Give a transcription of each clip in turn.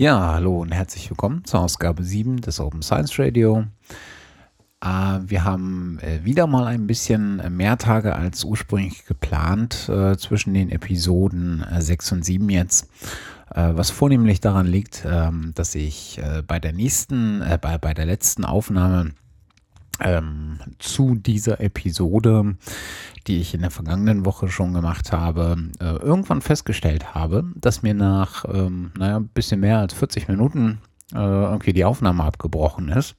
Ja, hallo und herzlich willkommen zur Ausgabe 7 des Open Science Radio. Äh, wir haben äh, wieder mal ein bisschen mehr Tage als ursprünglich geplant äh, zwischen den Episoden 6 und 7 jetzt. Was vornehmlich daran liegt, ähm, dass ich bei der nächsten, bei, bei der letzten Aufnahme ähm, zu dieser Episode, die ich in der vergangenen Woche schon gemacht habe, äh, irgendwann festgestellt habe, dass mir nach, ähm, naja, ein bisschen mehr als 40 Minuten äh, irgendwie die Aufnahme abgebrochen ist.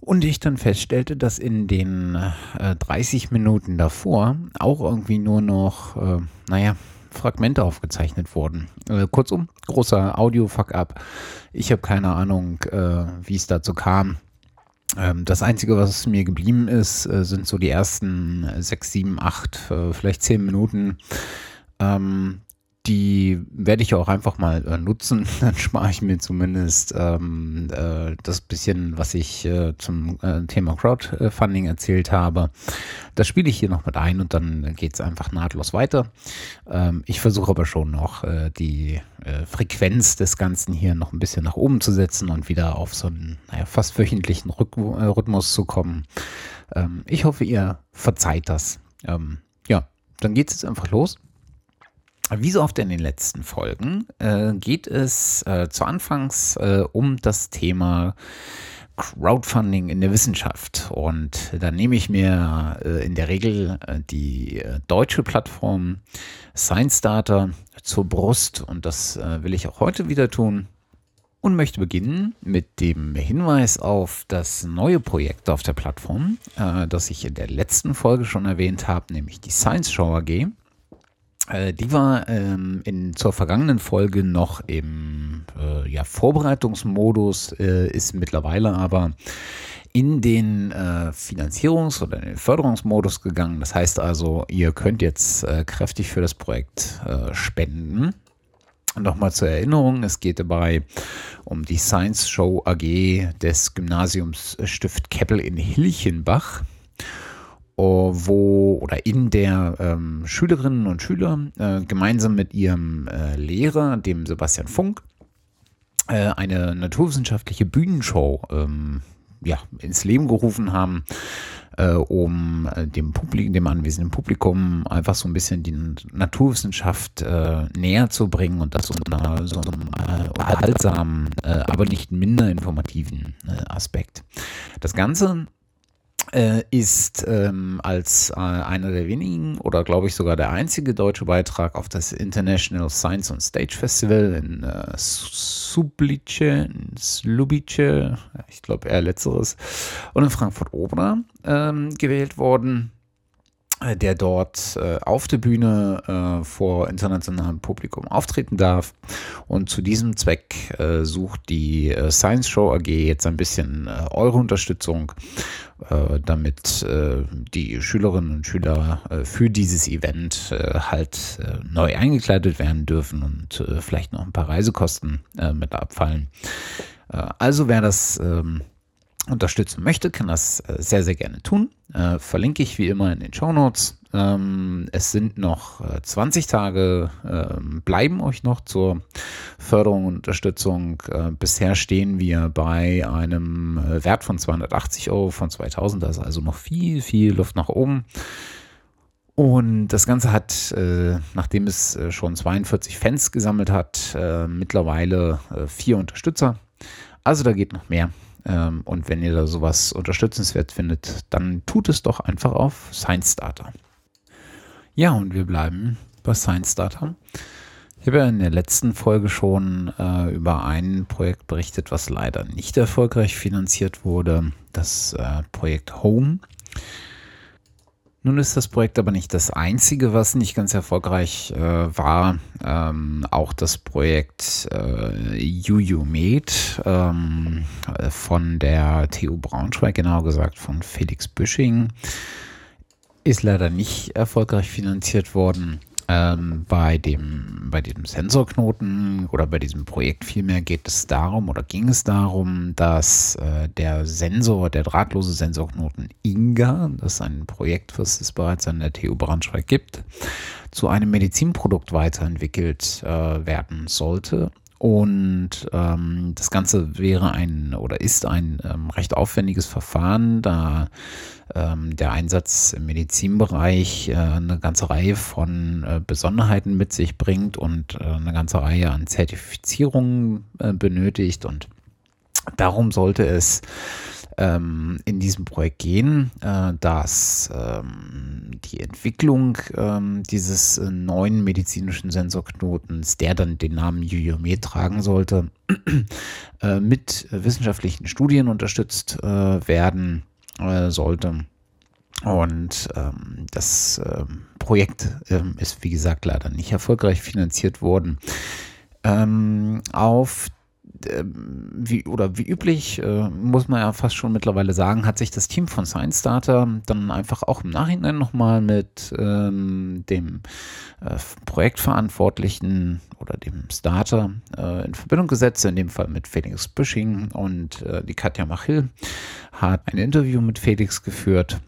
Und ich dann feststellte, dass in den äh, 30 Minuten davor auch irgendwie nur noch, äh, naja, Fragmente aufgezeichnet wurden. Äh, kurzum, großer Audio-Fuck-up. Ich habe keine Ahnung, äh, wie es dazu kam. Ähm, das Einzige, was mir geblieben ist, äh, sind so die ersten sechs, sieben, acht, äh, vielleicht zehn Minuten. Ähm, die werde ich auch einfach mal äh, nutzen. Dann spare ich mir zumindest ähm, äh, das bisschen, was ich äh, zum äh, Thema Crowdfunding erzählt habe. Das spiele ich hier noch mit ein und dann geht es einfach nahtlos weiter. Ähm, ich versuche aber schon noch äh, die äh, Frequenz des Ganzen hier noch ein bisschen nach oben zu setzen und wieder auf so einen naja, fast wöchentlichen Rhyk Rhythmus zu kommen. Ähm, ich hoffe, ihr verzeiht das. Ähm, ja, dann geht es jetzt einfach los. Wie so oft in den letzten Folgen äh, geht es äh, zu Anfangs äh, um das Thema Crowdfunding in der Wissenschaft. Und da nehme ich mir äh, in der Regel äh, die äh, deutsche Plattform Science Data zur Brust. Und das will ich auch heute wieder tun. Und möchte beginnen mit dem Hinweis auf das neue Projekt auf der Plattform, das ich in der letzten Folge schon erwähnt habe, nämlich die Science Show AG. Äh, die war ähm, in, zur vergangenen Folge noch im äh, ja, Vorbereitungsmodus, äh, ist mittlerweile aber in den äh, Finanzierungs- oder den Förderungsmodus gegangen. Das heißt also, ihr könnt jetzt äh, kräftig für das Projekt äh, spenden. Nochmal zur Erinnerung, es geht dabei um die Science Show AG des Gymnasiums Stift Keppel in Hilchenbach. Oh, wo oder in der ähm, Schülerinnen und Schüler äh, gemeinsam mit ihrem äh, Lehrer, dem Sebastian Funk, äh, eine naturwissenschaftliche Bühnenshow ähm, ja, ins Leben gerufen haben, äh, um äh, dem Publikum, dem anwesenden Publikum einfach so ein bisschen die Naturwissenschaft äh, näher zu bringen und das unter so einem unterhaltsamen, aber nicht minder informativen Aspekt. Das Ganze äh, ist ähm, als äh, einer der wenigen oder glaube ich sogar der einzige deutsche Beitrag auf das International Science on Stage Festival in äh, Sublice, Slubice, ich glaube eher letzteres, und in Frankfurt-Oder ähm, gewählt worden. Äh, der dort äh, auf der Bühne äh, vor internationalem Publikum auftreten darf. Und zu diesem Zweck äh, sucht die äh, Science Show AG jetzt ein bisschen äh, eure Unterstützung, damit die Schülerinnen und Schüler für dieses Event halt neu eingekleidet werden dürfen und vielleicht noch ein paar Reisekosten mit abfallen. also wer das ähm, unterstützen möchte, kann das äh, sehr, sehr gerne tun. Äh, verlinke ich wie immer in den Show Notes. Ähm, es sind noch äh, 20 Tage, äh, bleiben euch noch zur Förderung und Unterstützung. Äh, bisher stehen wir bei einem äh, Wert von 280 Euro von 2000, da ist also noch viel, viel Luft nach oben. Und das Ganze hat, nachdem es schon 42 Fans gesammelt hat, mittlerweile vier Unterstützer. Also da geht noch mehr. Ähm, und wenn ihr da sowas unterstützenswert findet, dann tut es doch einfach auf Science Data. Ja, und wir bleiben bei Science Data. Ich habe ja in der letzten Folge schon äh, über ein Projekt berichtet, was leider nicht erfolgreich finanziert wurde. Das äh, Projekt Home. Nun ist das Projekt aber nicht das einzige, was nicht ganz erfolgreich äh, war. Ähm, auch das Projekt äh, UUMed ähm, von der TU Braunschweig, genau gesagt von Felix Büsching, ist leider nicht erfolgreich finanziert worden. Ähm, bei dem, bei diesem Sensorknoten oder bei diesem Projekt vielmehr geht es darum oder ging es darum, dass äh, der Sensor, der drahtlose Sensorknoten Inga, das ist ein Projekt, was es bereits an der TU Braunschweig gibt, zu einem Medizinprodukt weiterentwickelt äh, werden sollte Und ähm, das Ganze wäre ein oder ist ein ähm, recht aufwendiges Verfahren, da ähm, der Einsatz im Medizinbereich äh, eine ganze Reihe von äh, Besonderheiten mit sich bringt und äh, eine ganze Reihe an Zertifizierungen äh, benötigt. Und darum sollte es ähm, in diesem Projekt gehen, äh, dass ähm, die Entwicklung ähm, dieses äh, neuen medizinischen Sensorknotens, der dann den Namen Yuyomet tragen sollte, äh, mit wissenschaftlichen Studien unterstützt äh, werden äh, sollte. Und ähm, das ähm, Projekt ähm, ist, wie gesagt, leider nicht erfolgreich finanziert worden. Ähm, auf wie, oder wie üblich, äh, muss man ja fast schon mittlerweile sagen, hat sich das Team von Science Starter dann einfach auch im Nachhinein nochmal mit ähm, dem äh, Projektverantwortlichen oder dem Starter äh, in Verbindung gesetzt, in dem Fall mit Felix Büsching. Und äh, die Katja Machil hat ein Interview mit Felix geführt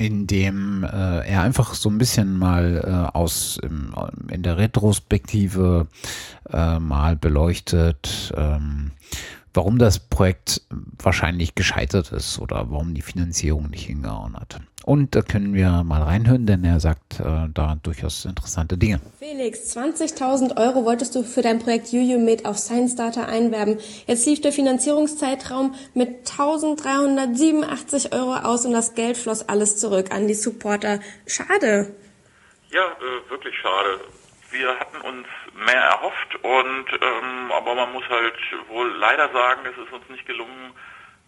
in dem äh, er einfach so ein bisschen mal äh, aus im, in der Retrospektive äh, mal beleuchtet, ähm, warum das Projekt wahrscheinlich gescheitert ist oder warum die Finanzierung nicht hingehauen hat. Und da können wir mal reinhören, denn er sagt äh, da durchaus interessante Dinge. Felix, 20.000 Euro wolltest du für dein Projekt UUMID auf Science Data einwerben. Jetzt lief der Finanzierungszeitraum mit 1.387 Euro aus und das Geld floss alles zurück an die Supporter. Schade. Ja, äh, wirklich schade. Wir hatten uns mehr erhofft und ähm, aber man muss halt wohl leider sagen, es ist uns nicht gelungen,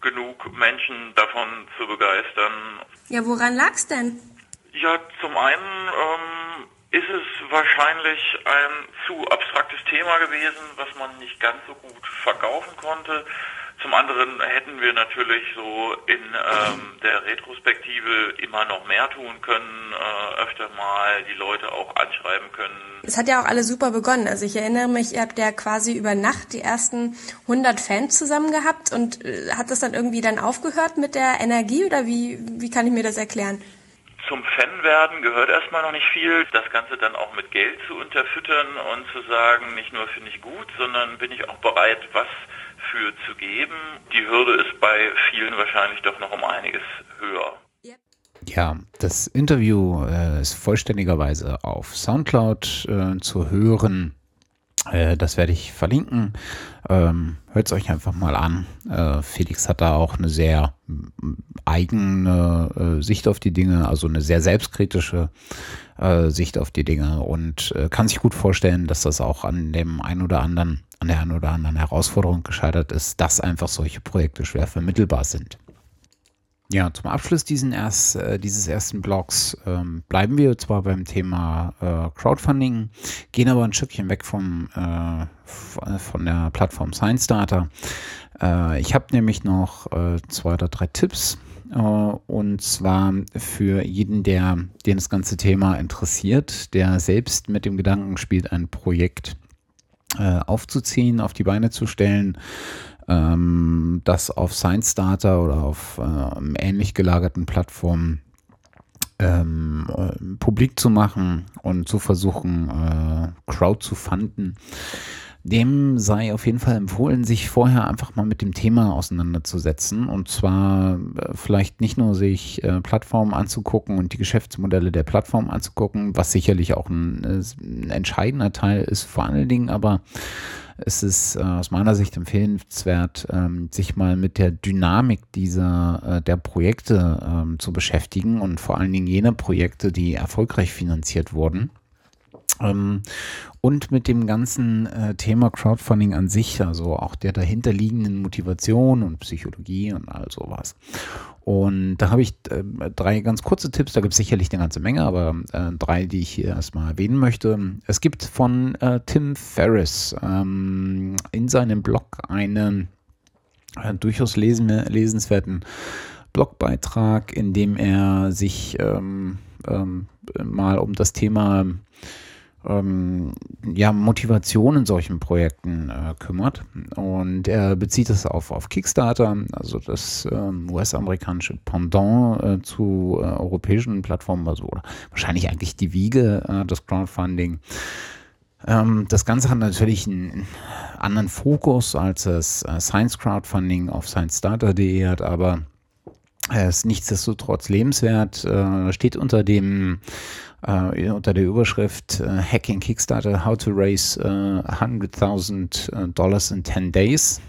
genug Menschen davon zu begeistern. Ja, woran lag's denn? Ja, zum einen ähm, ist es wahrscheinlich ein zu abstraktes Thema gewesen, was man nicht ganz so gut verkaufen konnte. Zum anderen hätten wir natürlich so in ähm, der Retrospektive immer noch mehr tun können, äh, öfter mal die Leute auch anschreiben können. Es hat ja auch alles super begonnen. Also ich erinnere mich, ihr habt ja quasi über Nacht die ersten 100 Fans zusammen gehabt und äh, hat das dann irgendwie dann aufgehört mit der Energie oder wie, wie kann ich mir das erklären? Zum Fan werden gehört erstmal noch nicht viel. Das Ganze dann auch mit Geld zu unterfüttern und zu sagen, nicht nur finde ich gut, sondern bin ich auch bereit, was für zu geben. Die Hürde ist bei vielen wahrscheinlich doch noch um einiges höher. Ja, das Interview äh, ist vollständigerweise auf Soundcloud äh, zu hören. Äh, das werde ich verlinken. Ähm, Hört es euch einfach mal an. Äh, Felix hat da auch eine sehr eigene äh, Sicht auf die Dinge, also eine sehr selbstkritische äh, Sicht auf die Dinge und kann sich gut vorstellen, dass das auch an dem einen oder anderen an der einen oder anderen Herausforderung gescheitert ist, dass einfach solche Projekte schwer vermittelbar sind. Ja, zum Abschluss erst, äh, dieses ersten Blogs ähm, bleiben wir zwar beim Thema äh, Crowdfunding, gehen aber ein Stückchen weg vom, äh, von der Plattform Science Data. Äh, ich habe nämlich noch äh, zwei oder drei Tipps äh, und zwar für jeden, der den das ganze Thema interessiert, der selbst mit dem Gedanken spielt, ein Projekt aufzuziehen, auf die Beine zu stellen, ähm, das auf Science Data oder auf äh, ähnlich gelagerten Plattformen ähm, äh, publik zu machen und zu versuchen, äh, Crowd zu fanden dem sei auf jeden Fall empfohlen, sich vorher einfach mal mit dem Thema auseinanderzusetzen. Und zwar äh, vielleicht nicht nur sich äh, Plattformen anzugucken und die Geschäftsmodelle der Plattform anzugucken, was sicherlich auch ein, äh, ein entscheidender Teil ist, vor allen Dingen aber es ist äh, aus meiner Sicht empfehlenswert, ähm, sich mal mit der Dynamik dieser äh, der Projekte ähm, zu beschäftigen und vor allen Dingen jene Projekte, die erfolgreich finanziert wurden. Ähm, und mit dem ganzen äh, Thema Crowdfunding an sich, also auch der dahinterliegenden Motivation und Psychologie und all sowas. Und da habe ich äh, drei ganz kurze Tipps, da gibt es sicherlich eine ganze Menge, aber äh, drei, die ich hier erstmal erwähnen möchte. Es gibt von äh, Tim Ferriss ähm, in seinem Blog einen äh, durchaus lesen, lesenswerten Blogbeitrag, in dem er sich ähm, ähm, mal um das Thema ähm, ja, Motivation in solchen Projekten äh, kümmert. Und er bezieht es auf, auf Kickstarter, also das ähm, US-amerikanische Pendant äh, zu äh, europäischen Plattformen, also oder wahrscheinlich eigentlich die Wiege äh, des Crowdfunding. Ähm, das Ganze hat natürlich einen anderen Fokus, als es äh, Science Crowdfunding auf sciencestarter.de hat, aber er ist nichtsdestotrotz lebenswert, äh, steht unter dem äh, unter der Überschrift äh, Hacking Kickstarter How to Raise äh, 100.000 Dollars in 10 Days.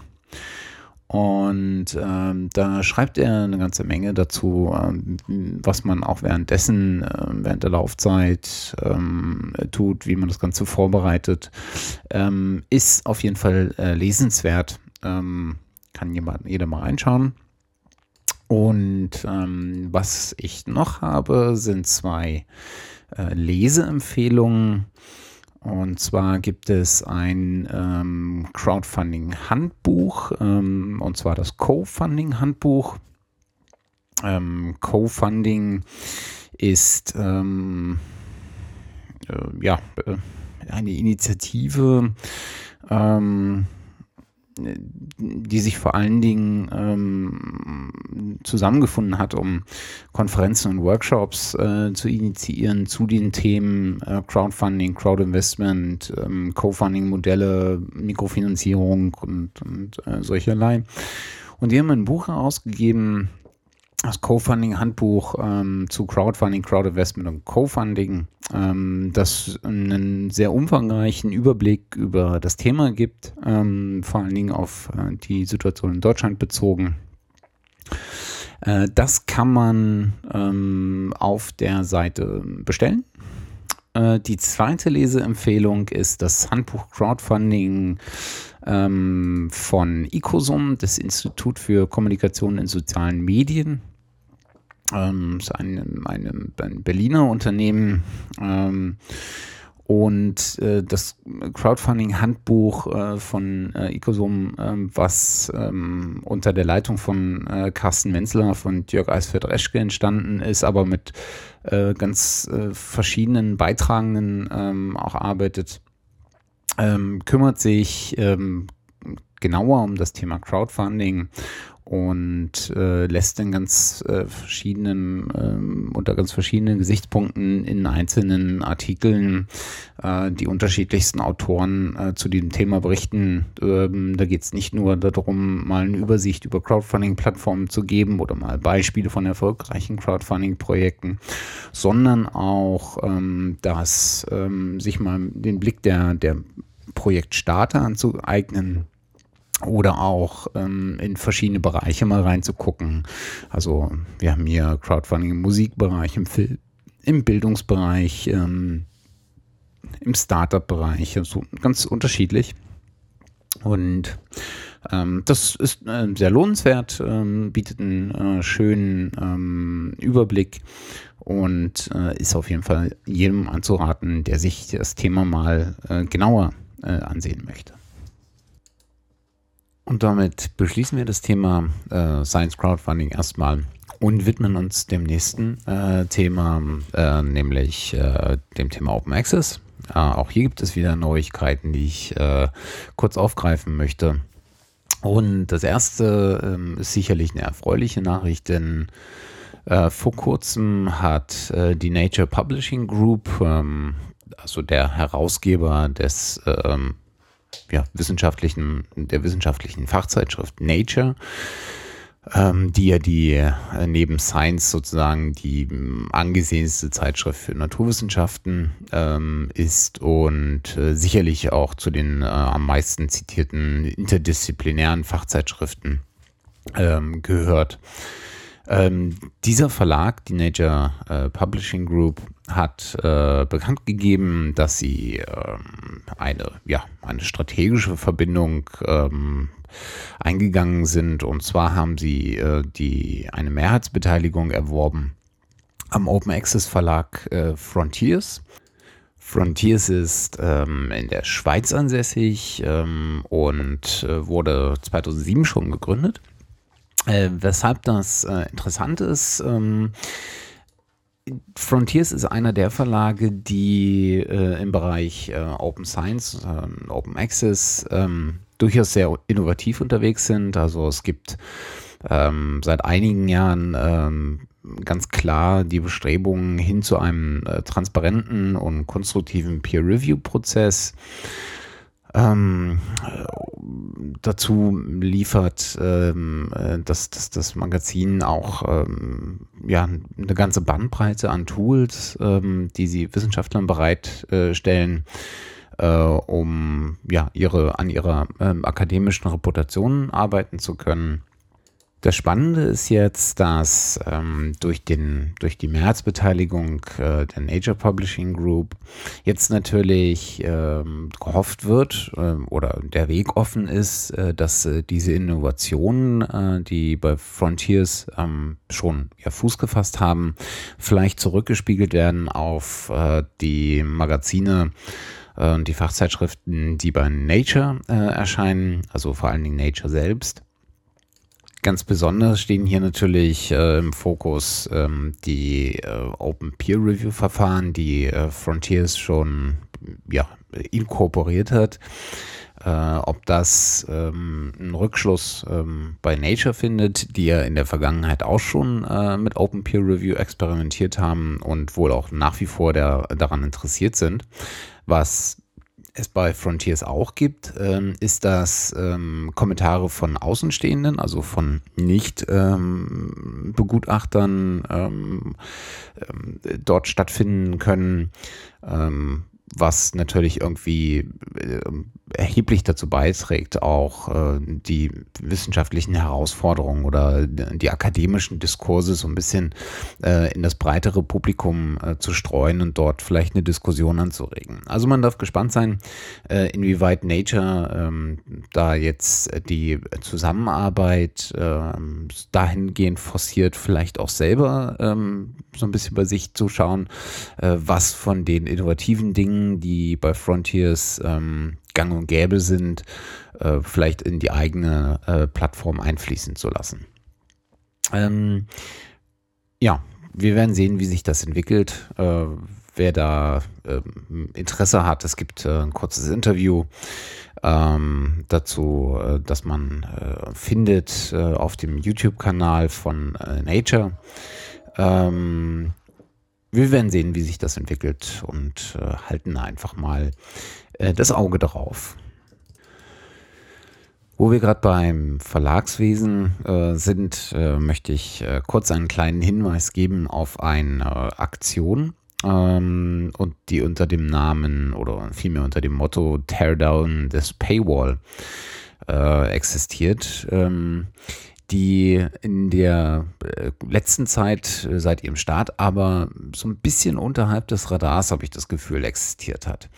Und ähm, da schreibt er eine ganze Menge dazu, ähm, was man auch währenddessen, äh, während der Laufzeit ähm, tut, wie man das Ganze vorbereitet. Ähm, ist auf jeden Fall äh, lesenswert. Ähm, kann jemand, jeder mal reinschauen. Und ähm, was ich noch habe, sind zwei äh, Leseempfehlungen. Und zwar gibt es ein ähm, Crowdfunding-Handbuch, ähm, und zwar das Co-Funding-Handbuch. Ähm, Co-Funding ist ähm, äh, ja äh, eine Initiative, ähm, die sich vor allen Dingen ähm, zusammengefunden hat, um Konferenzen und Workshops äh, zu initiieren zu den Themen äh, Crowdfunding, Crowdinvestment, ähm, Co-Funding-Modelle, Mikrofinanzierung und, und äh, solcherlei. Und die haben ein Buch herausgegeben, das Co-Funding-Handbuch ähm, zu Crowdfunding, Crowdinvestment und Co-Funding, ähm, das einen sehr umfangreichen Überblick über das Thema gibt, ähm, vor allen Dingen auf äh, die Situation in Deutschland bezogen. Äh, das kann man ähm, auf der Seite bestellen. Äh, die zweite Leseempfehlung ist das Handbuch Crowdfunding ähm, von ICOSUM, das Institut für Kommunikation in sozialen Medien ähm, ist ein, ein, ein Berliner Unternehmen. Ähm, und äh, das Crowdfunding-Handbuch äh, von äh, Ecosum, äh, was ähm, unter der Leitung von äh, Carsten Menzler von Jörg Eisfeld-Reschke entstanden ist, aber mit äh, ganz äh, verschiedenen Beitragenden ähm, auch arbeitet, ähm, kümmert sich ähm, genauer um das Thema Crowdfunding und äh, lässt in ganz äh, verschiedenen, äh, unter ganz verschiedenen Gesichtspunkten in einzelnen Artikeln äh, die unterschiedlichsten Autoren äh, zu diesem Thema berichten. Ähm, da geht es nicht nur darum, mal eine Übersicht über Crowdfunding-Plattformen zu geben oder mal Beispiele von erfolgreichen Crowdfunding-Projekten, sondern auch, ähm, dass ähm, sich mal den Blick der, der Projektstarter anzueignen oder auch ähm, in verschiedene Bereiche mal reinzugucken. Also wir haben hier Crowdfunding im Musikbereich, im, Film, im Bildungsbereich, ähm, im Startup-Bereich, also ganz unterschiedlich. Und ähm, das ist äh, sehr lohnenswert, ähm, bietet einen äh, schönen ähm, Überblick und äh, ist auf jeden Fall jedem anzuraten, der sich das Thema mal äh, genauer äh, ansehen möchte. Und damit beschließen wir das Thema äh, Science Crowdfunding erstmal und widmen uns dem nächsten äh, Thema, äh, nämlich äh, dem Thema Open Access. Äh, auch hier gibt es wieder Neuigkeiten, die ich äh, kurz aufgreifen möchte. Und das erste ähm, ist sicherlich eine erfreuliche Nachricht, denn vor kurzem hat die Nature Publishing Group, ähm, also der Herausgeber des ähm, ja, wissenschaftlichen, der wissenschaftlichen Fachzeitschrift Nature, ähm, die ja die äh, neben Science sozusagen die ähm, angesehenste Zeitschrift für Naturwissenschaften ähm, ist und äh, sicherlich auch zu den äh, am meisten zitierten interdisziplinären Fachzeitschriften ähm, gehört. Ähm, dieser Verlag, die Nature äh, Publishing Group, hat äh, bekannt gegeben, dass sie ähm, eine, ja, eine strategische Verbindung ähm, eingegangen sind. Und zwar haben sie äh, die, eine Mehrheitsbeteiligung erworben am Open Access Verlag äh, Frontiers. Frontiers ist ähm, in der Schweiz ansässig ähm, und äh, wurde 2007 schon gegründet. Äh, weshalb das äh, interessant ist, ähm, Frontiers ist einer der Verlage, die äh, im Bereich äh, Open Science, äh, Open Access ähm, durchaus sehr innovativ unterwegs sind. Also es gibt ähm, seit einigen Jahren ähm, ganz klar die Bestrebungen hin zu einem äh, transparenten und konstruktiven Peer-Review-Prozess. Ähm, dazu liefert ähm, äh, das, das, das Magazin auch ähm, ja, eine ganze Bandbreite an Tools, ähm, die sie Wissenschaftlern bereitstellen, äh, um ja, ihre, an ihrer ähm, akademischen Reputation arbeiten zu können. Das Spannende ist jetzt, dass ähm, durch, den, durch die Märzbeteiligung äh, der Nature Publishing Group jetzt natürlich ähm, gehofft wird äh, oder der Weg offen ist, äh, dass äh, diese Innovationen, äh, die bei Frontiers ähm, schon ja, Fuß gefasst haben, vielleicht zurückgespiegelt werden auf äh, die Magazine und die Fachzeitschriften, die bei Nature erscheinen, also vor allen Dingen Nature selbst. Ganz besonders stehen hier natürlich äh, im Fokus ähm, die äh, Open Peer Review Verfahren, die äh, Frontiers schon ja, inkorporiert hat. Äh, ob das ähm, einen Rückschluss ähm, bei Nature findet, die ja in der Vergangenheit auch schon äh, mit Open Peer Review experimentiert haben und wohl auch nach wie vor der, daran interessiert sind, was es bei Frontiers auch gibt, ähm, ist, dass ähm, Kommentare von Außenstehenden, also von Nicht-Begutachtern ähm, ähm, dort stattfinden können, ähm, was natürlich irgendwie äh, erheblich dazu beiträgt, auch äh, die wissenschaftlichen Herausforderungen oder die akademischen Diskurse so ein bisschen äh, in das breitere Publikum zu streuen und dort vielleicht eine Diskussion anzuregen. Also man darf gespannt sein, inwieweit Nature ähm, da jetzt die Zusammenarbeit ähm, dahingehend forciert, vielleicht auch selber ähm, so ein bisschen bei sich zu schauen, was von den innovativen Dingen, die bei Frontiers ähm, gang und gäbe sind, äh, vielleicht in die eigene äh, Plattform einfließen zu lassen. Ähm, ja, wir werden sehen, wie sich das entwickelt. Äh, wer da ähm, Interesse hat, es gibt äh, ein kurzes Interview ähm, dazu, äh, dass man äh, findet auf dem YouTube-Kanal von Nature. Ähm, wir werden sehen, wie sich das entwickelt und äh, halten einfach mal äh, das Auge drauf. Wo wir gerade beim Verlagswesen äh, sind, äh, möchte ich äh, kurz einen kleinen Hinweis geben auf eine Aktion, ähm, und die unter dem Namen oder vielmehr unter dem Motto Tear Down this Paywall äh, existiert. Ähm, die in der äh, letzten Zeit äh, seit ihrem Start aber so ein bisschen unterhalb des Radars, habe ich das Gefühl, existiert hat.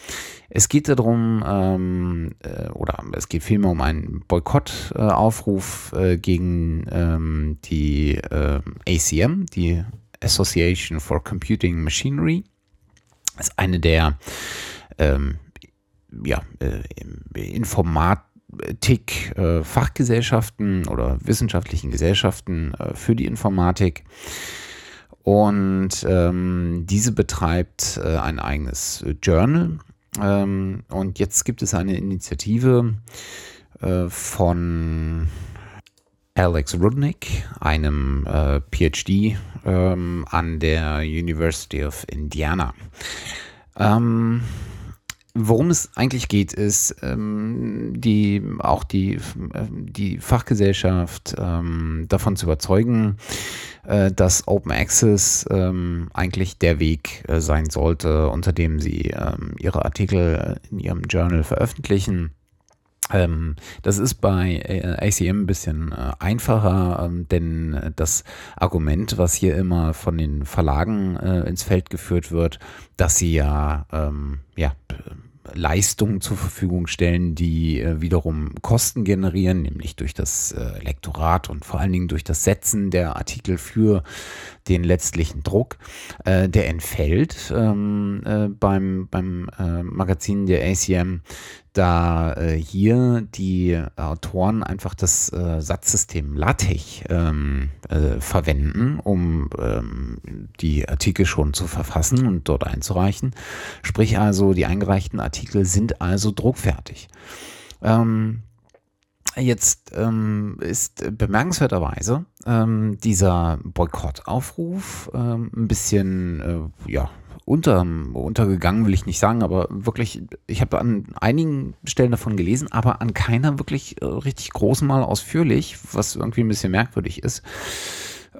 Es geht darum, ähm, äh, oder es geht vielmehr um einen Boykottaufruf äh, gegen ähm, die äh, ACM, die Association for Computing Machinery. Das ist eine der ähm, ja, äh, Informat TIC äh, Fachgesellschaften oder wissenschaftlichen Gesellschaften äh, für die Informatik. Und ähm, diese betreibt äh, ein eigenes Journal. Ähm, und jetzt gibt es eine Initiative äh, von Alex Rudnick, einem äh, PhD ähm, an der University of Indiana. Ähm, Worum es eigentlich geht, ist ähm, die auch die, äh, die Fachgesellschaft ähm, davon zu überzeugen, äh, dass Open Access ähm, eigentlich der Weg äh, sein sollte, unter dem sie ähm, ihre Artikel in ihrem Journal veröffentlichen. Ähm, das ist bei äh, ACM ein bisschen äh, einfacher, ähm, denn das Argument, was hier immer von den Verlagen äh, ins Feld geführt wird, dass sie ja, ähm, ja Leistungen zur Verfügung stellen, die äh, wiederum Kosten generieren, nämlich durch das äh, Lektorat und vor allen Dingen durch das Setzen der Artikel für den letztlichen Druck. Äh, der entfällt ähm, äh, beim, beim äh, Magazin der ACM, da äh, hier die Autoren einfach das äh, Satzsystem LaTeX ähm, äh, verwenden, um ähm, die Artikel schon zu verfassen und dort einzureichen. Sprich also, die eingereichten Artikel sind also druckfertig. Ähm, Jetzt ähm, ist bemerkenswerterweise ähm, dieser Boykottaufruf ähm, ein bisschen, äh, ja, unter, untergegangen, will ich nicht sagen, aber wirklich, ich habe an einigen Stellen davon gelesen, aber an keiner wirklich äh, richtig großen Mal ausführlich, was irgendwie ein bisschen merkwürdig ist.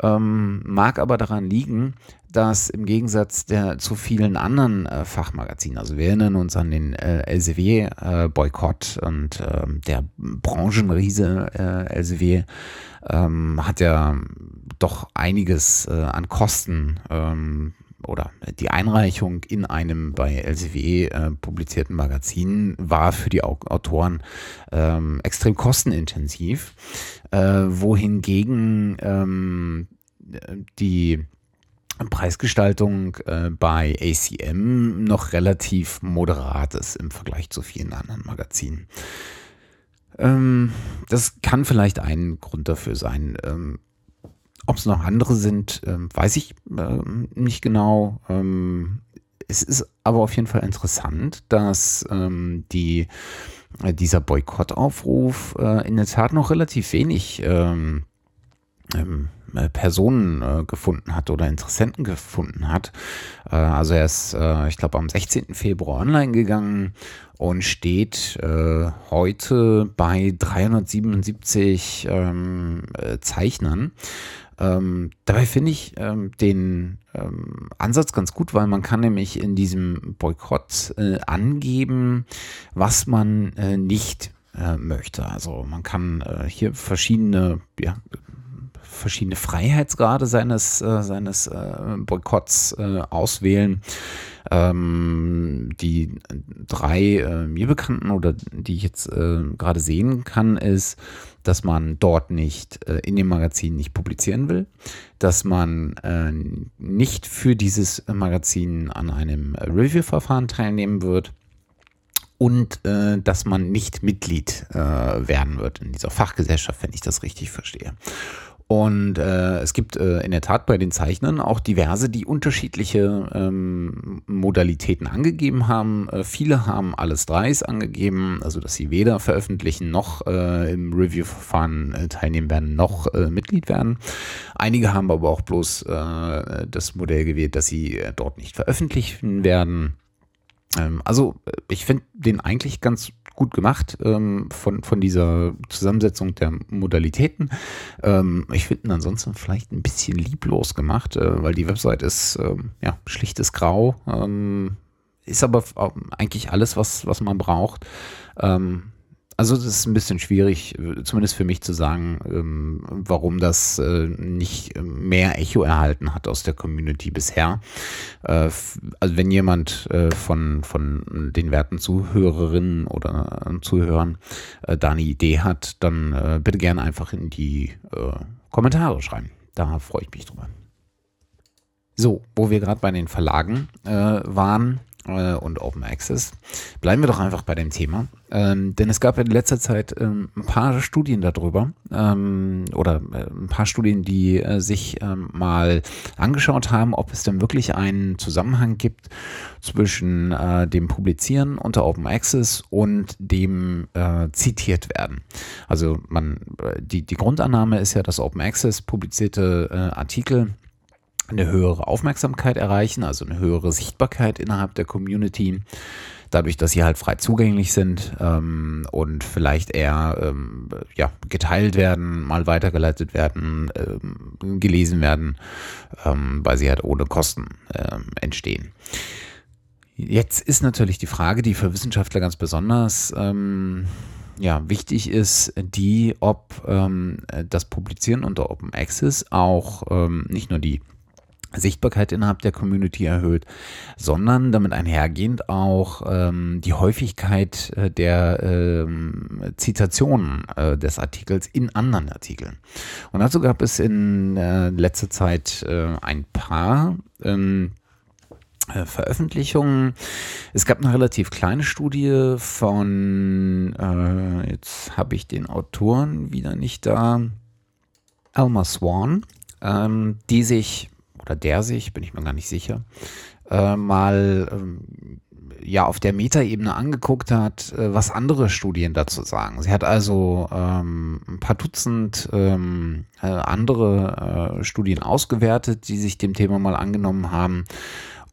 Ähm, mag aber daran liegen, dass im Gegensatz der, zu vielen anderen äh, Fachmagazinen, also wir erinnern uns an den äh, Elsevier-Boykott äh, und ähm, der Branchenriese äh, Elsevier ähm, hat ja doch einiges äh, an Kosten ähm, oder die Einreichung in einem bei LCWE äh, publizierten Magazin war für die Autoren ähm, extrem kostenintensiv, äh, wohingegen ähm, die Preisgestaltung äh, bei ACM noch relativ moderat ist im Vergleich zu vielen anderen Magazinen. Ähm, das kann vielleicht ein Grund dafür sein. Ähm, ob es noch andere sind, ähm, weiß ich ähm, nicht genau. Ähm, es ist aber auf jeden Fall interessant, dass die, äh, dieser Boykottaufruf äh, in der Tat noch relativ wenig ähm, ähm, äh, Personen äh, gefunden hat oder Interessenten gefunden hat. Äh, also er ist, äh, ich glaube, am 16. Februar online gegangen und steht äh, heute bei 377 ähm, äh, Zeichnern. Ähm, dabei finde ich ähm, den ähm, Ansatz ganz gut, weil man kann nämlich in diesem Boykott äh, angeben, was man äh, nicht möchte. Also man kann äh, hier verschiedene, ja, verschiedene Freiheitsgrade seines, äh, seines äh, Boykotts auswählen. Ähm, die drei mir bekannten oder die ich jetzt gerade sehen kann, ist dass man dort nicht äh, in dem Magazin nicht publizieren will, dass man äh, nicht für dieses Magazin an einem Review-Verfahren teilnehmen wird und äh, dass man nicht Mitglied äh, werden wird in dieser Fachgesellschaft, wenn ich das richtig verstehe. Und äh, es gibt äh, in der Tat bei den Zeichnern auch diverse, die unterschiedliche ähm, Modalitäten angegeben haben. Äh, viele haben alles dreis angegeben, also dass sie weder veröffentlichen noch äh, im Review-Verfahren äh, teilnehmen werden, noch äh, Mitglied werden. Einige haben aber auch bloß äh, das Modell gewählt, dass sie äh, dort nicht veröffentlichen werden. Ähm, also ich finde den eigentlich ganz gut gemacht ähm, von, von dieser Zusammensetzung der Modalitäten. Ähm, ich finde ihn ansonsten vielleicht ein bisschen lieblos gemacht, äh, weil die Website ist ähm, ja schlichtes Grau. Ähm, ist aber eigentlich alles, was, was man braucht. Ähm, also es ist ein bisschen schwierig, zumindest für mich zu sagen, ähm, warum das äh, nicht mehr Echo erhalten hat aus der Community bisher. Äh, also wenn jemand äh, von, von den werten Zuhörerinnen oder Zuhörern da eine Idee hat, dann bitte gerne einfach in die Kommentare schreiben. Da freue ich mich drüber. So, wo wir gerade bei den Verlagen waren, äh, und Open Access. Bleiben wir doch einfach bei dem Thema. Ähm, denn es gab in letzter Zeit ähm, ein paar Studien darüber ähm, oder äh, ein paar Studien, die äh, sich ähm, mal angeschaut haben, ob es denn wirklich einen Zusammenhang gibt zwischen äh, dem Publizieren unter Open Access und dem äh, zitiert werden. Also man, die, die Grundannahme ist ja, dass Open Access publizierte Artikel eine höhere Aufmerksamkeit erreichen, also eine höhere Sichtbarkeit innerhalb der Community, dadurch, dass sie halt frei zugänglich sind ähm, und vielleicht eher ähm, ja, geteilt werden, mal weitergeleitet werden, ähm, gelesen werden, ähm, weil sie halt ohne Kosten ähm, entstehen. Jetzt ist natürlich die Frage, die für Wissenschaftler ganz besonders ähm, ja, wichtig ist, die, ob das Publizieren unter Open Access auch nicht nur die Sichtbarkeit innerhalb der Community erhöht, sondern damit einhergehend auch ähm, die Häufigkeit äh, der ähm, Zitationen äh, des Artikels in anderen Artikeln. Und dazu gab es in äh, letzter Zeit äh, ein paar ähm, äh, Veröffentlichungen. Es gab eine relativ kleine Studie von, jetzt habe ich den Autoren wieder nicht da, Alma Swan, ähm, die sich oder der sich, bin ich mir gar nicht sicher, äh, mal ähm, ja auf der Metaebene angeguckt hat, äh, was andere Studien dazu sagen. Sie hat also ähm, ein paar Dutzend ähm, äh, andere äh, Studien ausgewertet, die sich dem Thema mal angenommen haben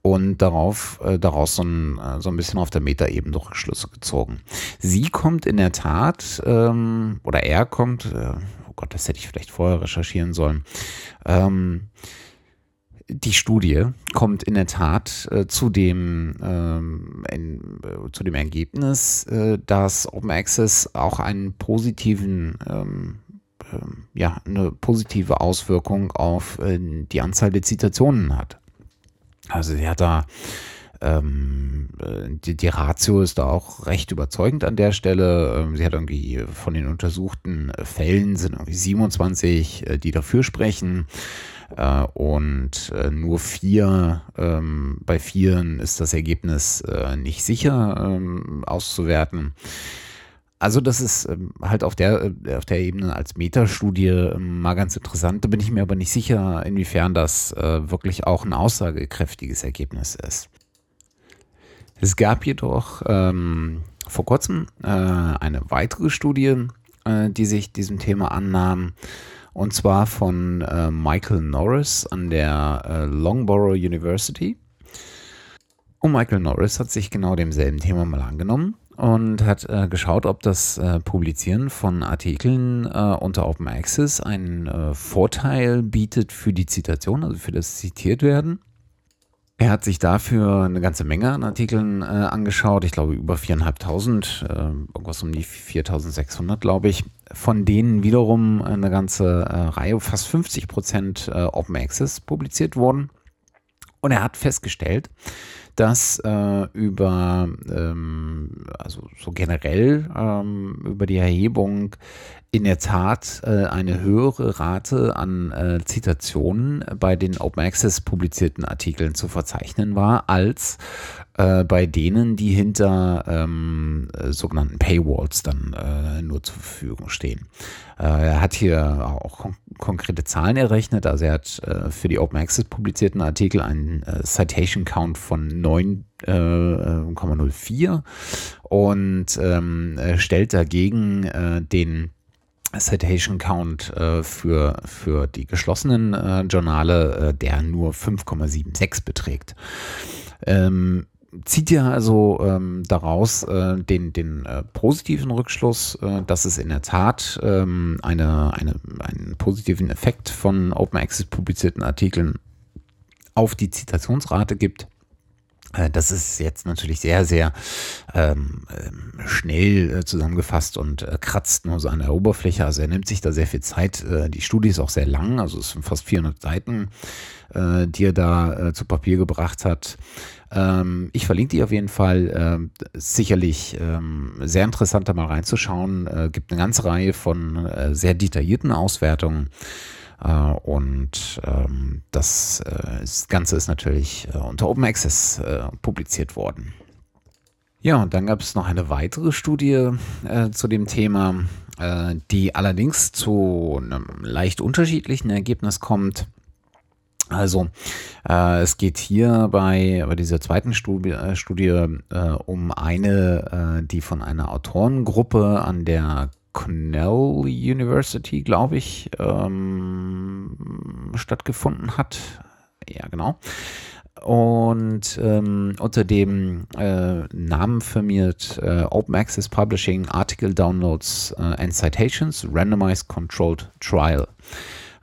und darauf, äh, daraus so ein, äh, so ein bisschen auf der Metaebene Rückschlüsse gezogen. Sie kommt in der Tat, ähm, oder er kommt, äh, oh Gott, das hätte ich vielleicht vorher recherchieren sollen, ähm, die Studie kommt in der Tat äh, zu, dem, ähm, in, äh, zu dem Ergebnis, äh, dass Open Access auch einen positiven, ähm, ähm ja, eine positive Auswirkung auf äh, die Anzahl der Zitationen hat. Also sie hat da ähm, die, die, Ratio ist da auch recht überzeugend an der Stelle. Ähm, sie hat irgendwie von den untersuchten Fällen sind irgendwie 27, äh, die dafür sprechen. Äh, und äh, nur vier, ähm, bei vieren ist das Ergebnis äh, nicht sicher ähm, auszuwerten. Also das ist ähm, halt auf der, äh, auf der Ebene als Metastudie ähm, mal ganz interessant. Da bin ich mir aber nicht sicher, inwiefern das äh, wirklich auch ein aussagekräftiges Ergebnis ist. Es gab jedoch ähm, vor kurzem äh, eine weitere Studie, äh, die sich diesem Thema annahm, und zwar von äh, Michael Norris an der äh, Longborough University. Und Michael Norris hat sich genau demselben Thema mal angenommen und hat äh, geschaut, ob das äh, Publizieren von Artikeln äh, unter Open Access einen äh, Vorteil bietet für die Zitation, also für das zitiert werden. Er hat sich dafür eine ganze Menge an Artikeln äh, angeschaut, ich glaube über 4.500, äh, irgendwas um die 4.600, glaube ich, von denen wiederum eine ganze Reihe, fast 50 Prozent Open Access publiziert wurden. Und er hat festgestellt, dass äh, über, ähm, also so generell ähm, über die Erhebung in der Tat äh, eine höhere Rate an äh, Zitationen bei den Open Access publizierten Artikeln zu verzeichnen war, als äh, bei denen, die hinter ähm, sogenannten Paywalls dann äh, nur zur Verfügung stehen. Äh, er hat hier auch kon konkrete Zahlen errechnet, also er hat äh, für die Open Access publizierten Artikel einen Citation Count von 9,04 und ähm, stellt dagegen den Citation Count äh, für, für die geschlossenen äh, Journale, äh, der nur 5,76 beträgt. Ähm, zieht ja also ähm, daraus äh, den, den äh, positiven Rückschluss, äh, dass es in der Tat ähm, eine, eine, einen positiven Effekt von Open Access publizierten Artikeln auf die Zitationsrate gibt. Äh, das ist jetzt natürlich sehr, sehr ähm, ähm, schnell äh, zusammengefasst und äh, kratzt nur so an der Oberfläche. Also er nimmt sich da sehr viel Zeit. Äh, die Studie ist auch sehr lang, also es sind fast 400 Seiten, äh, die er da zu Papier gebracht hat. Ähm, ich verlinke die auf jeden Fall. Ähm, sicherlich ähm, sehr interessant, da mal reinzuschauen. gibt eine ganze Reihe von sehr detaillierten Auswertungen. Äh, und ähm, das, äh, das, Ganze ist natürlich äh, unter Open Access publiziert worden. Ja, und dann gab es noch eine weitere Studie äh, zu dem Thema, äh, die allerdings zu einem leicht unterschiedlichen Ergebnis kommt. Also äh, es geht hier bei, bei dieser zweiten Studie, Studie um eine, die von einer Autorengruppe an der Cornell University, glaube ich, ähm, stattgefunden hat. Ja, genau. Und ähm, unter dem äh, Namen firmiert äh, Open Access Publishing Article Downloads äh, and Citations Randomized Controlled Trial.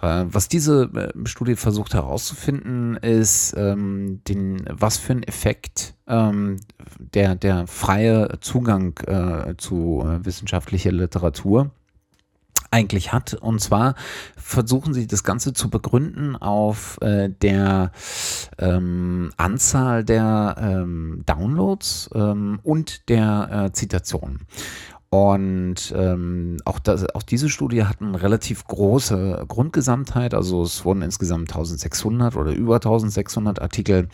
Äh, was diese äh, Studie versucht herauszufinden, ist, ähm, den, was für einen Effekt ähm, der, der freie Zugang äh, zu äh, wissenschaftlicher Literatur eigentlich hat. Und zwar versuchen sie das Ganze zu begründen auf äh, der ähm, Anzahl der ähm, Downloads ähm, und der äh, Zitationen. Und ähm, auch, das, auch diese Studie hat eine relativ große Grundgesamtheit. Also es wurden insgesamt 1600 oder über 1600 Artikel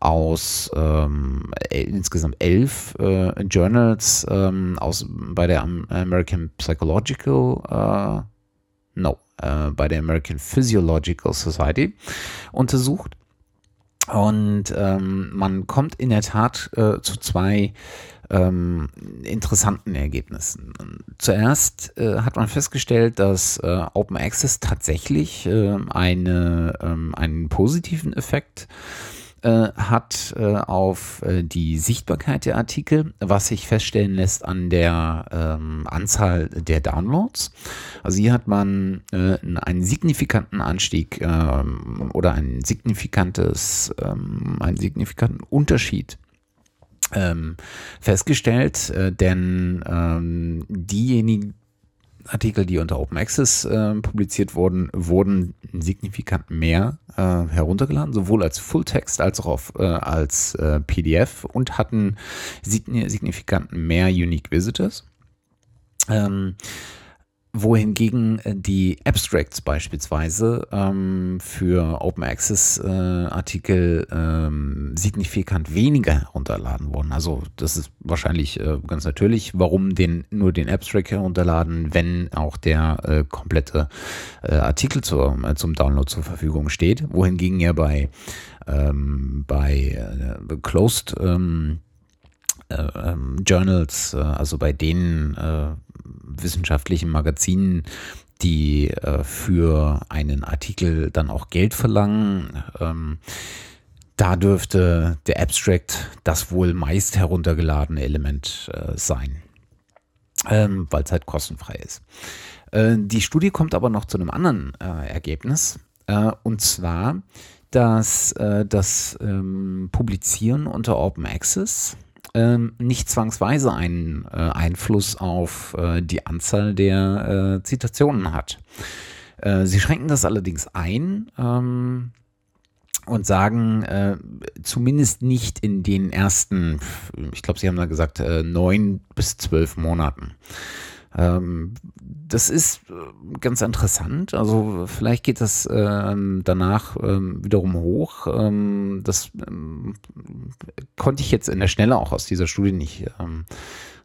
aus ähm, insgesamt elf äh, Journals ähm, aus, bei der American Psychological, äh, no, äh, bei der American Physiological Society untersucht. Und ähm, man kommt in der Tat äh, zu zwei ähm, interessanten Ergebnissen. Zuerst äh, hat man festgestellt, dass äh, Open Access tatsächlich äh, eine, ähm, einen positiven Effekt äh, hat äh, auf äh, die Sichtbarkeit der Artikel, was sich feststellen lässt an der ähm, Anzahl der Downloads. Also hier hat man einen signifikanten Anstieg ähm, oder ein signifikantes, einen signifikanten Unterschied ähm, festgestellt, äh, denn ähm, diejenigen Artikel, die unter Open Access äh, publiziert wurden, wurden signifikant mehr äh, heruntergeladen, sowohl als Fulltext als auch auf, äh, als äh, PDF und hatten signifikant mehr Unique Visitors. Ähm, wohingegen äh, die Abstracts beispielsweise ähm, für Open Access äh, Artikel ähm, signifikant weniger herunterladen wurden. Also das ist wahrscheinlich äh, ganz natürlich, warum den, nur den Abstract herunterladen, wenn auch der äh, komplette äh, Artikel zur, äh, zum Download zur Verfügung steht. Wohingegen ja bei, ähm, bei Closed ähm, ähm, Journals, also bei denen wissenschaftlichen Magazinen, die äh, für einen Artikel dann auch Geld verlangen. Ähm, da dürfte der Abstract das wohl meist heruntergeladene Element äh, sein, ähm, weil es halt kostenfrei ist. Äh, die Studie kommt aber noch zu einem anderen äh, Ergebnis, äh, und zwar, dass äh, das ähm, Publizieren unter Open Access ähm, nicht zwangsweise einen äh, Einfluss auf äh, die Anzahl der äh, Zitationen hat. Äh, sie schränken das allerdings ein ähm, und sagen, äh, zumindest nicht in den ersten, ich glaube, Sie haben da gesagt, äh, neun bis zwölf Monaten. Ähm, das ist äh, ganz interessant. Also vielleicht geht das ähm, danach ähm, wiederum hoch. Ähm, das ähm, konnte ich jetzt in der Schnelle auch aus dieser Studie nicht ähm,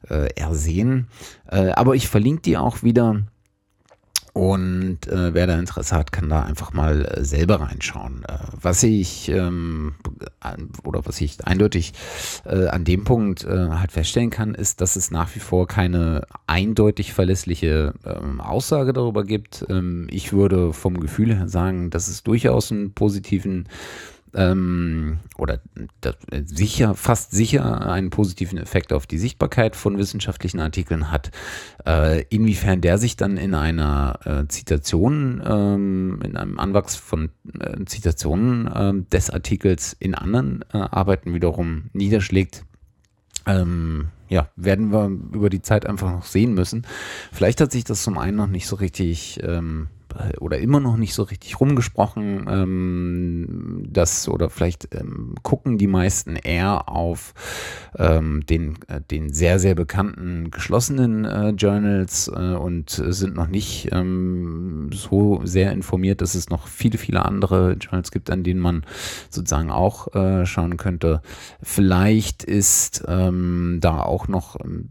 äh, ersehen. Äh, aber ich verlinke die auch wieder und äh, wer da Interesse hat, kann da einfach mal äh, selber reinschauen. Äh, was ich ähm, oder was ich eindeutig äh, an dem Punkt äh, halt feststellen kann, ist, dass es nach wie vor keine eindeutig verlässliche ähm, Aussage darüber gibt. Ähm, ich würde vom Gefühl her sagen, dass es durchaus einen positiven ähm, oder das, sicher, fast sicher einen positiven Effekt auf die Sichtbarkeit von wissenschaftlichen Artikeln hat. Äh, inwiefern der sich dann in einer äh, Zitation, ähm, in einem Anwachs von äh, Zitationen ähm, des Artikels in anderen äh, Arbeiten wiederum niederschlägt, ähm, ja, werden wir über die Zeit einfach noch sehen müssen. Vielleicht hat sich das zum einen noch nicht so richtig ähm, oder immer noch nicht so richtig rumgesprochen. Ähm, das oder vielleicht ähm, gucken die meisten eher auf ähm, den, äh, den sehr, sehr bekannten geschlossenen äh, Journals äh, und sind noch nicht ähm, so sehr informiert, dass es noch viele, viele andere Journals gibt, an denen man sozusagen auch äh, schauen könnte. Vielleicht ist ähm, da auch noch, ähm,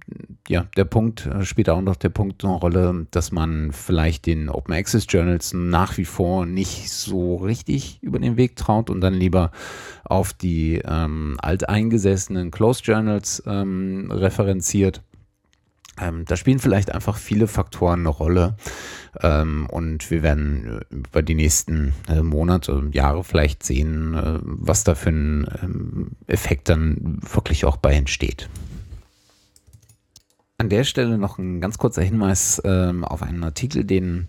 ja, der Punkt, äh, spielt auch noch der Punkt eine Rolle, dass man vielleicht den Open Access Journals nach wie vor nicht so richtig über den Weg traut und dann lieber auf die ähm, alteingesessenen Closed Journals ähm, referenziert. Ähm, da spielen vielleicht einfach viele Faktoren eine Rolle. Ähm, und wir werden über die nächsten äh, Monate, Jahre vielleicht sehen, äh, was da für ein ähm, Effekt dann wirklich auch bei entsteht. An der Stelle noch ein ganz kurzer Hinweis ähm, auf einen Artikel, den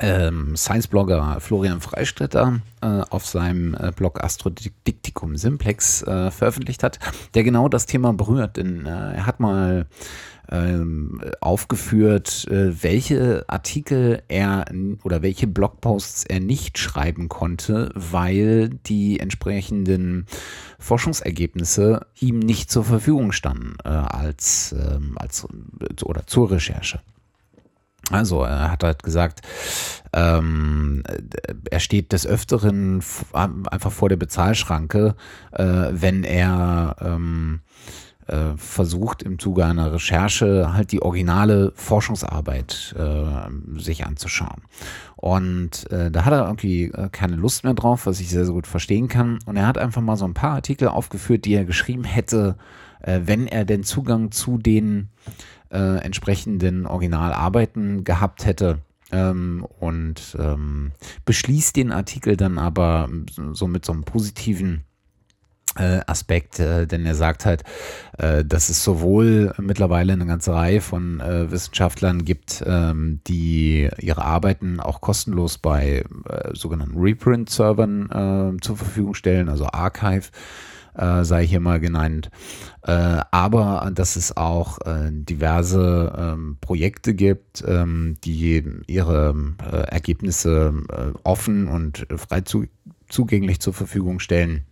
ähm, Science-Blogger Florian Freistetter äh, auf seinem äh, Blog Astrodiktikum Simplex äh, veröffentlicht hat, der genau das Thema berührt. Denn äh, er hat mal ähm, aufgeführt, äh, welche Artikel er oder welche Blogposts er nicht schreiben konnte, weil die entsprechenden Forschungsergebnisse ihm nicht zur Verfügung standen äh, als, ähm, als oder zur Recherche. Also er hat halt gesagt, ähm, er steht des Öfteren einfach vor der Bezahlschranke, äh, wenn er ähm, äh, versucht im Zuge einer Recherche halt die originale Forschungsarbeit äh, sich anzuschauen. Und äh, da hat er irgendwie äh, keine Lust mehr drauf, was ich sehr, sehr gut verstehen kann. Und er hat einfach mal so ein paar Artikel aufgeführt, die er geschrieben hätte, äh, wenn er denn Zugang zu den äh, entsprechenden Originalarbeiten gehabt hätte. Ähm, und ähm, beschließt den Artikel dann aber so mit so einem positiven äh, Aspekt, äh, denn er sagt halt, äh, dass es sowohl mittlerweile eine ganze Reihe von Wissenschaftlern gibt, ähm, die ihre Arbeiten auch kostenlos bei sogenannten Reprint-Servern zur Verfügung stellen, also Archive sei hier mal genannt, aber dass es auch diverse ähm, Projekte gibt, ähm, die ihre Ergebnisse offen und frei zu, zugänglich zur Verfügung stellen. äh,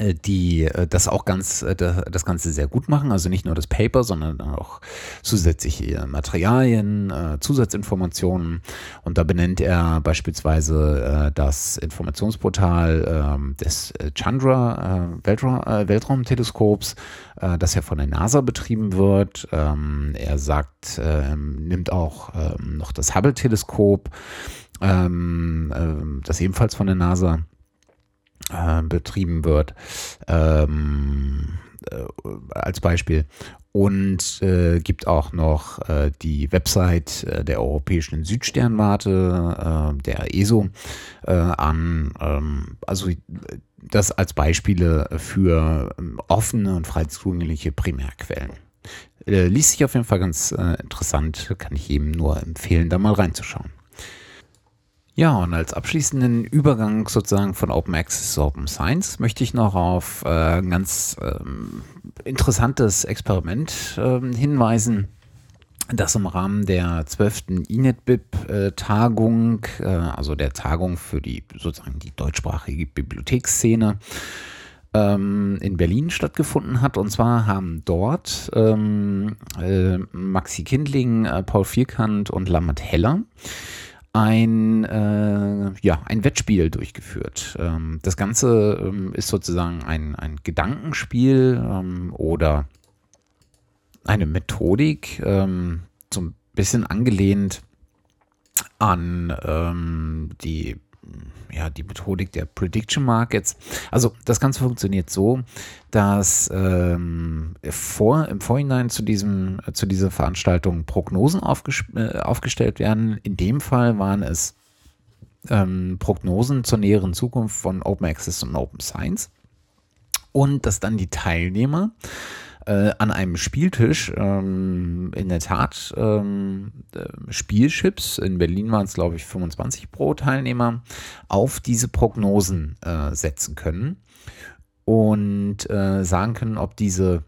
die äh, das auch ganz äh, das Ganze sehr gut machen, also nicht nur das Paper, sondern auch zusätzliche Materialien, Zusatzinformationen. Und da benennt er beispielsweise das Informationsportal ähm, des Chandra Weltraumteleskops, das ja von der NASA betrieben wird. Ähm, er sagt, ähm, nimmt auch noch das Hubble-Teleskop, das ebenfalls von der NASA äh, betrieben wird, ähm, äh, als Beispiel. Und äh, gibt auch noch äh, die Website äh, der Europäischen Südsternwarte, äh, der ESO, äh, an. Ähm, also das als Beispiele für ähm, offene und frei zugängliche Primärquellen. liest sich auf jeden Fall ganz interessant, kann ich jedem nur empfehlen, da mal reinzuschauen. Ja, und als abschließenden Übergang sozusagen von Open Access zu Open Science möchte ich noch auf äh, ein ganz ähm, interessantes Experiment äh, hinweisen, das im Rahmen der 12. INETBIB-Tagung, äh, also der Tagung für die sozusagen die deutschsprachige Bibliotheksszene, ähm, in Berlin stattgefunden hat. Und zwar haben dort ähm, äh, Maxi Kindling, äh, Paul Vierkant und Lammert Heller ein, äh, ja, ein Wettspiel durchgeführt. Ähm, das Ganze ähm, ist sozusagen ein, ein Gedankenspiel ähm, oder eine Methodik, ähm, so ein bisschen angelehnt an ähm, die ja, die Methodik der Prediction Markets. Also das Ganze funktioniert so, dass ähm, vor, im Vorhinein zu, diesem, zu dieser Veranstaltung Prognosen äh, aufgestellt werden. In dem Fall waren es ähm, Prognosen zur näheren Zukunft von Open Access und Open Science. Und dass dann die Teilnehmer äh, an einem Spieltisch ähm, in der Tat ähm, äh, Spielchips, in Berlin waren es glaube ich 25 pro Teilnehmer, auf diese Prognosen äh, setzen können und äh, sagen können, ob diese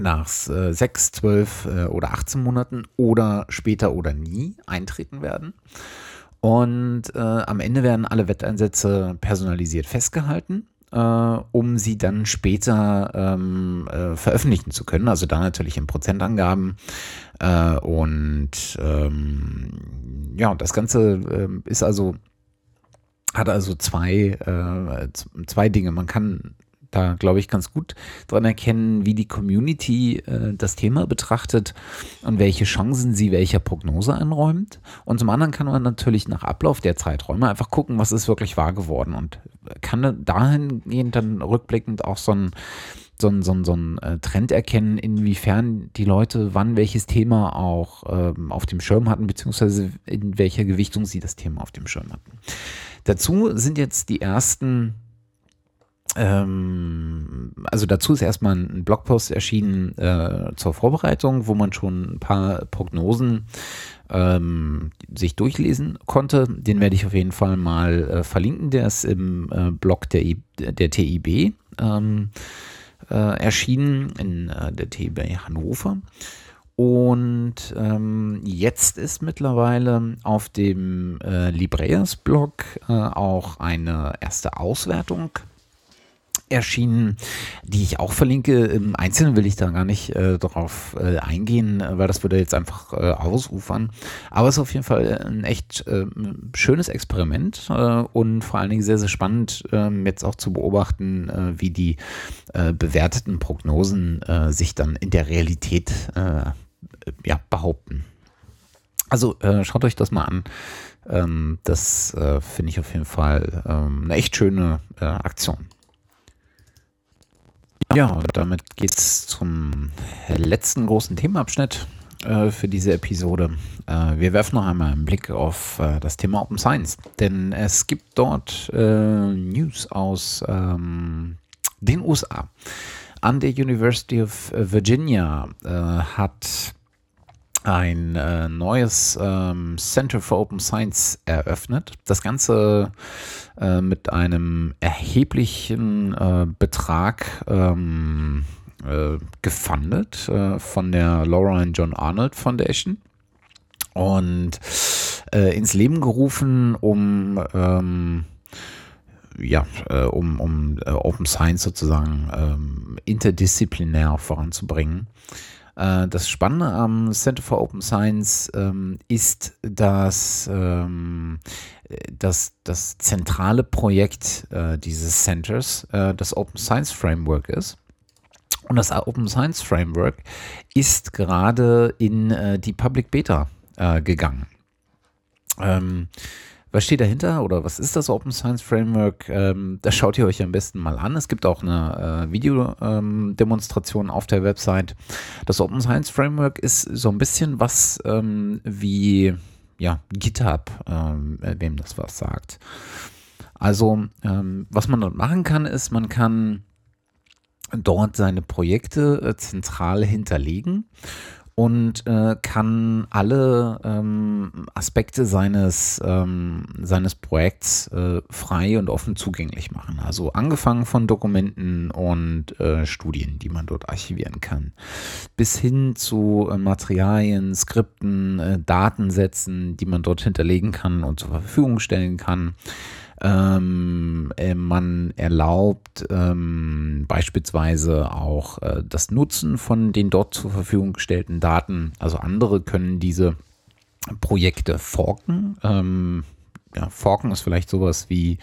nach äh, 6, 12 äh, oder 18 Monaten oder später oder nie eintreten werden. Und äh, am Ende werden alle Wetteinsätze personalisiert festgehalten äh, um sie dann später ähm, äh, veröffentlichen zu können. Also da natürlich in Prozentangaben. Äh, und ähm, ja, das Ganze äh, ist also hat also zwei, äh, zwei Dinge. Man kann da, glaube ich, ganz gut dran erkennen, wie die Community äh, das Thema betrachtet und welche Chancen sie welcher Prognose einräumt. Und zum anderen kann man natürlich nach Ablauf der Zeiträume einfach gucken, was ist wirklich wahr geworden und kann dahingehend dann rückblickend auch so ein so ein, so ein, so ein äh, Trend erkennen, inwiefern die Leute wann welches Thema auch ähm, auf dem Schirm hatten, beziehungsweise in welcher Gewichtung sie das Thema auf dem Schirm hatten. Dazu sind jetzt die ersten ähm, also dazu ist erstmal ein Blogpost erschienen äh, zur Vorbereitung, wo man schon ein paar Prognosen ähm, sich durchlesen konnte. Den werde ich auf jeden Fall mal äh, verlinken. Der ist im äh, Blog der, der TIB ähm, äh, erschienen, in äh, der TIB Hannover. Und ähm, jetzt ist mittlerweile auf dem äh, Libreas-Blog äh, auch eine erste Auswertung erschienen, die ich auch verlinke. Im Einzelnen will ich da gar nicht äh, darauf äh, eingehen, weil das würde jetzt einfach äh, ausufern. Aber es ist auf jeden Fall ein echt äh, schönes Experiment äh, und vor allen Dingen sehr, sehr spannend, ähm, jetzt auch zu beobachten, äh, wie die bewerteten Prognosen sich dann in der Realität ja, behaupten. Also schaut euch das mal an. Ähm, das finde ich auf jeden Fall ähm, eine echt schöne Aktion. Ja, damit geht es zum letzten großen Themenabschnitt äh, für diese Episode. Äh, wir werfen noch einmal einen Blick auf äh, das Thema Open Science, denn es gibt dort äh, News aus ähm, den USA. An der University of Virginia äh, hat ein äh, neues ähm, Center for Open Science eröffnet. Das Ganze äh, mit einem erheblichen äh, Betrag ähm, äh, gefundet äh, von der Laura and John Arnold Foundation und äh, ins Leben gerufen, um ähm, ja, um, um Open Science sozusagen ähm, interdisziplinär voranzubringen. Äh, das Spannende am Center for Open Science ähm, ist, dass ähm, das, das zentrale Projekt äh, dieses Centers äh, das Open Science Framework ist. Und das Open Science Framework ist gerade in äh, die Public Beta äh, gegangen. Ähm, was steht dahinter oder was ist das Open Science Framework? Ähm, das schaut ihr euch am besten mal an. Es gibt auch eine äh, Videodemonstration ähm, auf der Website. Das Open Science Framework ist so ein bisschen was ähm, wie ja, GitHub, ähm, wem das was sagt. Also, ähm, was man dort machen kann, ist, man kann dort seine Projekte äh, zentral hinterlegen und äh, kann alle ähm, Aspekte seines, ähm, seines Projekts äh, frei und offen zugänglich machen. Also angefangen von Dokumenten und äh, Studien, die man dort archivieren kann, bis hin zu äh, Materialien, Skripten, äh, Datensätzen, die man dort hinterlegen kann und zur Verfügung stellen kann. Ähm, äh, man erlaubt ähm, beispielsweise auch äh, das Nutzen von den dort zur Verfügung gestellten Daten. Also andere können diese Projekte forken. Ähm, ja, forken ist vielleicht sowas wie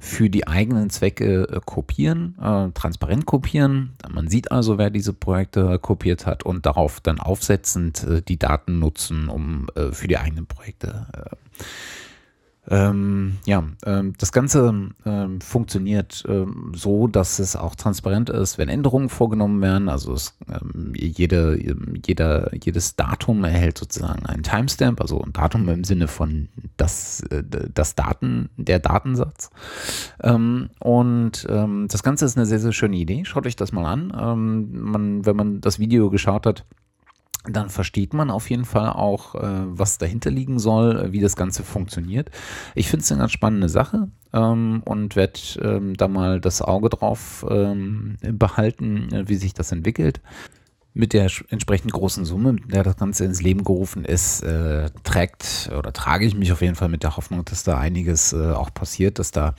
für die eigenen Zwecke äh, kopieren, äh, transparent kopieren. Man sieht also, wer diese Projekte kopiert hat und darauf dann aufsetzend äh, die Daten nutzen, um äh, für die eigenen Projekte äh, ähm, ja, ähm, das Ganze ähm, funktioniert ähm, so, dass es auch transparent ist, wenn Änderungen vorgenommen werden. Also es, ähm, jede, jeder, jedes Datum erhält sozusagen einen Timestamp, also ein Datum im Sinne von das, äh, das Daten, der Datensatz. Ähm, und das Ganze ist eine sehr, sehr schöne Idee. Schaut euch das mal an. man, wenn man das Video geschaut hat, dann versteht man auf jeden Fall auch, äh, was dahinter liegen soll, äh, wie das Ganze funktioniert. Ich finde es eine ganz spannende Sache ähm, und werde ähm, da mal das Auge drauf ähm, behalten, äh, wie sich das entwickelt mit der entsprechend großen Summe, mit der das Ganze ins Leben gerufen ist, äh, trägt oder trage ich mich auf jeden Fall mit der Hoffnung, dass da einiges äh, auch passiert, dass da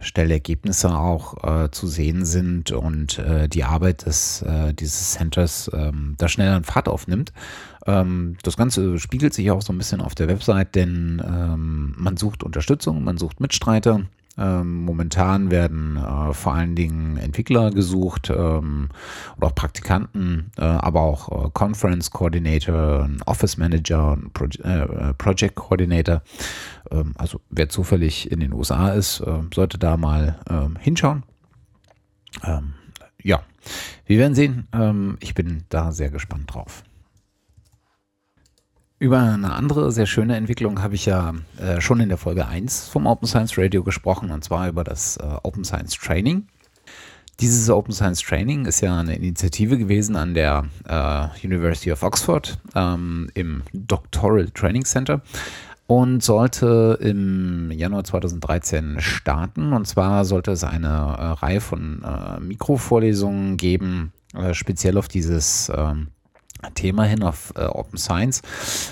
schnelle Ergebnisse auch äh, zu sehen sind und äh, die Arbeit des, äh, dieses Centers ähm, da schnell an Fahrt aufnimmt. Ähm, das Ganze spiegelt sich auch so ein bisschen auf der Website, denn ähm, man sucht Unterstützung, man sucht Mitstreiter, momentan werden äh, vor allen Dingen Entwickler gesucht ähm, oder auch Praktikanten, äh, aber auch äh, Conference Coordinator, Office Manager, Pro äh, Project Coordinator. Ähm, also wer zufällig in den USA ist, äh, sollte da mal ähm, hinschauen. Ähm, ja, wir werden sehen. Ähm, ich bin da sehr gespannt drauf. Über eine andere sehr schöne Entwicklung habe ich ja äh, schon in der Folge 1 vom Open Science Radio gesprochen, und zwar über das äh, Open Science Training. Dieses Open Science Training ist ja eine Initiative gewesen an der äh, University of Oxford ähm, im Doctoral Training Center und sollte im Januar 2013 starten. Und zwar sollte es eine äh, Reihe von äh, Mikrovorlesungen geben, äh, speziell auf dieses ähm, Thema hin auf äh, Open Science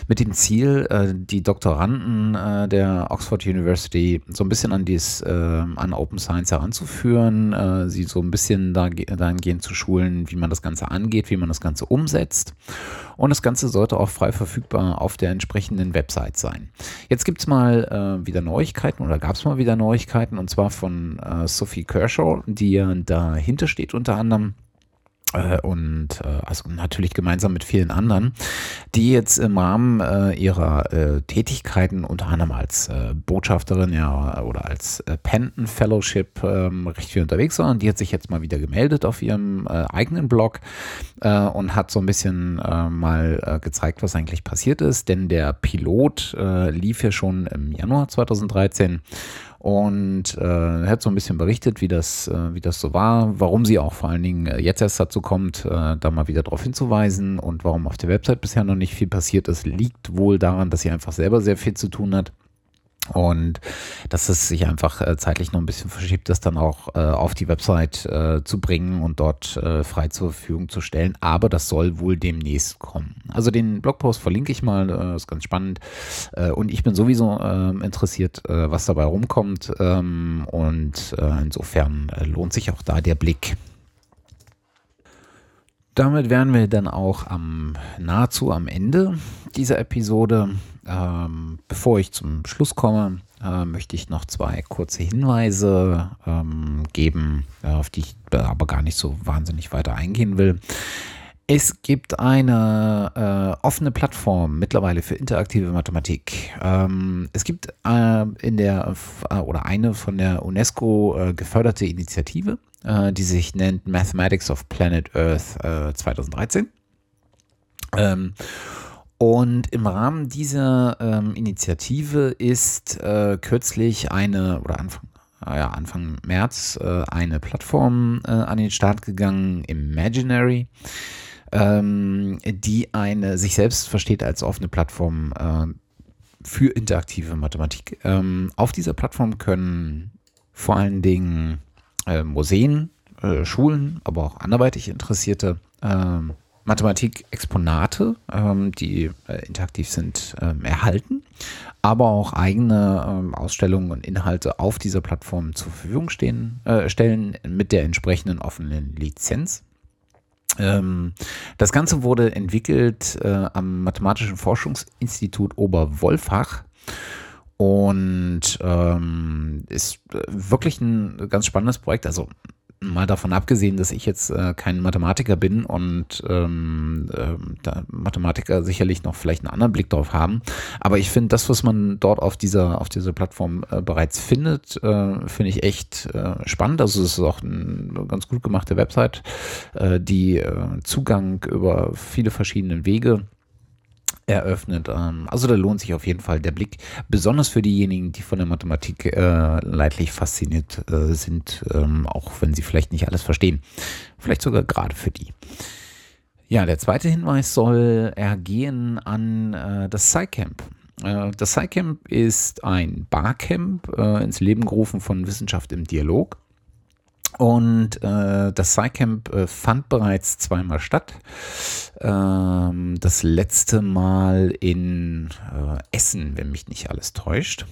mit dem Ziel, äh, die Doktoranden äh, der Oxford University so ein bisschen an dies, äh, an Open Science heranzuführen, äh, sie so ein bisschen da, dahingehend zu schulen, wie man das Ganze angeht, wie man das Ganze umsetzt. Und das Ganze sollte auch frei verfügbar auf der entsprechenden Website sein. Jetzt gibt es mal äh, wieder Neuigkeiten oder gab es mal wieder Neuigkeiten und zwar von Sophie Kershaw, die dahinter steht unter anderem äh, und äh, also natürlich gemeinsam mit vielen anderen, die jetzt im Rahmen äh, ihrer äh, Tätigkeiten unter anderem als äh, Botschafterin ja oder als äh, Penton Fellowship ähm, recht viel unterwegs waren. Die hat sich jetzt mal wieder gemeldet auf ihrem eigenen Blog und hat so ein bisschen mal gezeigt, was eigentlich passiert ist, denn der Pilot lief ja schon im Januar 2013 und äh, hat so ein bisschen berichtet, wie das, äh, wie das so war, warum sie auch vor allen Dingen äh, jetzt erst dazu kommt, äh, da mal wieder darauf hinzuweisen und warum auf der Website bisher noch nicht viel passiert ist, liegt wohl daran, dass sie einfach selber sehr viel zu tun hat und dass es sich einfach äh, zeitlich noch ein bisschen verschiebt, das dann auch äh, auf die Website äh, zu bringen und dort äh, frei zur Verfügung zu stellen. Aber das soll wohl demnächst kommen. Also den Blogpost verlinke ich mal, äh, ist ganz spannend. Und ich bin sowieso ähm, interessiert, was dabei rumkommt. Ähm, und insofern lohnt sich auch da der Blick. Damit wären wir dann auch am nahezu am Ende dieser Episode. Ähm, bevor ich zum Schluss komme, äh, möchte ich noch zwei kurze Hinweise ähm, geben, auf die ich aber gar nicht so wahnsinnig weiter eingehen will. Es gibt eine äh, offene Plattform mittlerweile für interaktive Mathematik. Ähm, es gibt äh, in der äh, oder eine von der UNESCO äh, geförderte Initiative, äh, die sich nennt Mathematics of Planet Earth 2013. Äh, ähm, und im Rahmen dieser ähm, Initiative ist äh, kürzlich eine, oder Anfang, äh, ja, Anfang März, äh, eine Plattform äh, an den Start gegangen, Imaginary, ähm, die eine sich selbst versteht als offene Plattform äh, für interaktive Mathematik. Ähm, auf dieser Plattform können vor allen Dingen äh, Museen, Schulen, aber auch anderweitig Interessierte ähm, Mathematik-Exponate, ähm, die äh, interaktiv sind, ähm, erhalten, aber auch eigene Ausstellungen und Inhalte auf dieser Plattform zur Verfügung stehen, äh, stellen mit der entsprechenden offenen Lizenz. Das Ganze wurde entwickelt äh, am Mathematischen Forschungsinstitut Oberwolfach und ähm, ist äh, wirklich ein ganz spannendes Projekt. Also mal davon abgesehen, dass ich jetzt äh, kein Mathematiker bin und ähm, äh, Mathematiker sicherlich noch vielleicht einen anderen Blick drauf haben. Aber ich finde, das, was man dort auf dieser, auf dieser Plattform äh, bereits findet, äh, finde ich echt äh, spannend. Also es ist auch eine ganz gut gemachte Website, die Zugang über viele verschiedene Wege eröffnet. Ähm, also da lohnt sich auf jeden Fall der Blick, besonders für diejenigen, die von der Mathematik äh, leidlich fasziniert äh, sind, ähm, auch wenn sie vielleicht nicht alles verstehen. Vielleicht sogar gerade für die. Ja, der zweite Hinweis soll ergehen an äh, das SciCamp. Äh, das SciCamp ist ein Barcamp äh, ins Leben gerufen von Wissenschaft im Dialog. Und äh, das SciCamp äh, fand bereits zweimal statt. Ähm, das letzte Mal in äh, Essen, wenn mich nicht alles täuscht.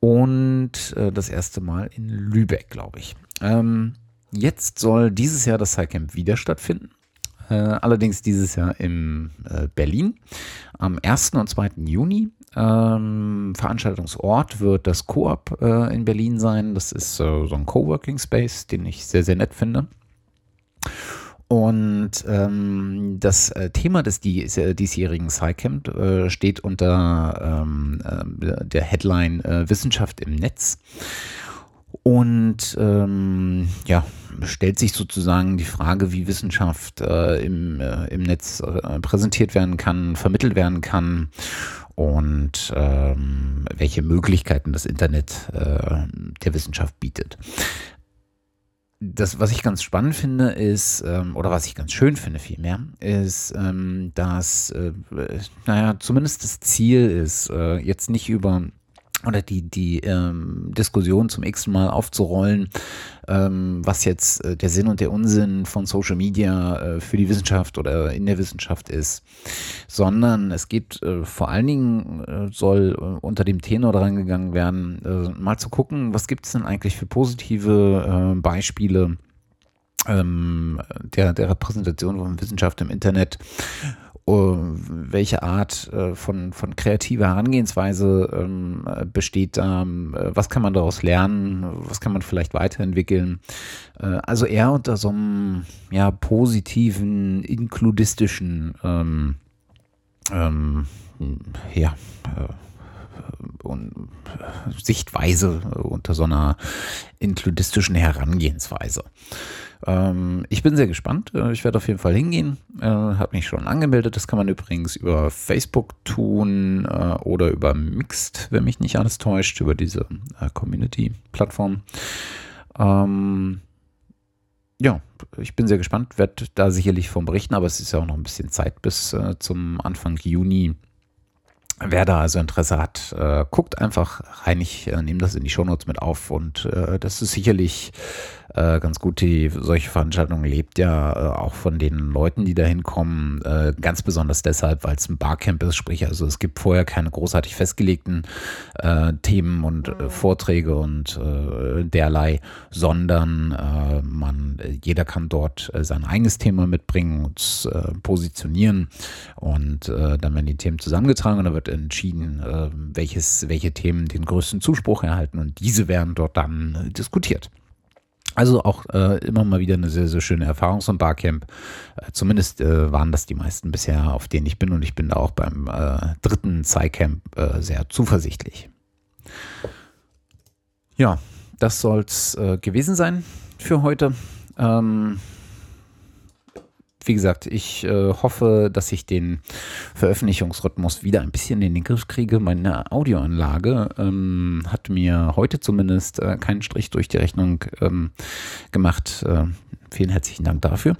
Und äh, das erste Mal in Lübeck, glaube ich. Ähm, jetzt soll dieses Jahr das SciCamp wieder stattfinden. Äh, allerdings dieses Jahr in äh, Berlin am 1. und 2. Juni. Ähm, Veranstaltungsort wird das Coop äh, in Berlin sein. Das ist äh, so ein Coworking Space, den ich sehr, sehr nett finde. Und ähm, das äh, Thema des dies, äh, diesjährigen SciCamp äh, steht unter ähm, äh, der Headline äh, Wissenschaft im Netz. Und ähm, ja, stellt sich sozusagen die Frage, wie Wissenschaft äh, im, im Netz präsentiert werden kann, vermittelt werden kann und ähm, welche Möglichkeiten das Internet äh, der Wissenschaft bietet. Das, was ich ganz spannend finde, ist, ähm, oder was ich ganz schön finde vielmehr, ist, ähm, dass, äh, naja, zumindest das Ziel ist, äh, jetzt nicht über oder die, die ähm, Diskussion zum x Mal aufzurollen, ähm, was jetzt äh, der Sinn und der Unsinn von Social Media äh, für die Wissenschaft oder in der Wissenschaft ist, sondern es geht äh, vor allen Dingen, äh, soll äh, unter dem Tenor dran gegangen werden, äh, mal zu gucken, was gibt es denn eigentlich für positive Beispiele ähm, der, der Repräsentation von Wissenschaft im Internet welche Art äh, von, von kreativer Herangehensweise ähm, besteht da, äh, was kann man daraus lernen, was kann man vielleicht weiterentwickeln. Äh, also eher unter so einem ja, positiven, inkludistischen ähm, ähm, ja, und Sichtweise unter so einer inkludistischen Herangehensweise. Ähm, ich bin sehr gespannt. Äh, ich werde auf jeden Fall hingehen. Äh, habe mich schon angemeldet. Das kann man übrigens über Facebook tun äh, oder über Mixed, wenn mich nicht alles täuscht, über diese äh, Community-Plattform. Ähm, ja, ich bin sehr gespannt, werde da sicherlich vom berichten, aber es ist ja auch noch ein bisschen Zeit bis äh, zum Anfang Juni. Wer da also Interesse hat, äh, guckt einfach rein. Ich äh, nehme das in die Shownotes mit auf und äh, das ist sicherlich äh, ganz gut. Die solche Veranstaltungen lebt ja äh, auch von den Leuten, die da hinkommen. Äh, ganz besonders deshalb, weil es ein Barcamp ist, sprich, also es gibt vorher keine großartig festgelegten äh, Themen und äh, Vorträge und derlei, sondern man, jeder kann dort sein eigenes Thema mitbringen und positionieren und dann werden die Themen zusammengetragen und dann wird entschieden, welches, welche Themen den größten Zuspruch erhalten und diese werden dort dann diskutiert. Also auch äh, immer mal wieder eine sehr, sehr schöne Erfahrung ein Barcamp. Äh, zumindest äh, waren das die meisten bisher, auf denen ich bin und ich bin da auch beim äh, dritten Cycamp äh, sehr zuversichtlich. Ja, das soll's äh, gewesen sein für heute. Ähm, wie gesagt, ich äh, hoffe, dass ich den Veröffentlichungsrhythmus wieder ein bisschen in den Griff kriege. Meine Audioanlage ähm, hat mir heute zumindest äh, keinen Strich durch die Rechnung ähm, gemacht. Äh, vielen herzlichen Dank dafür.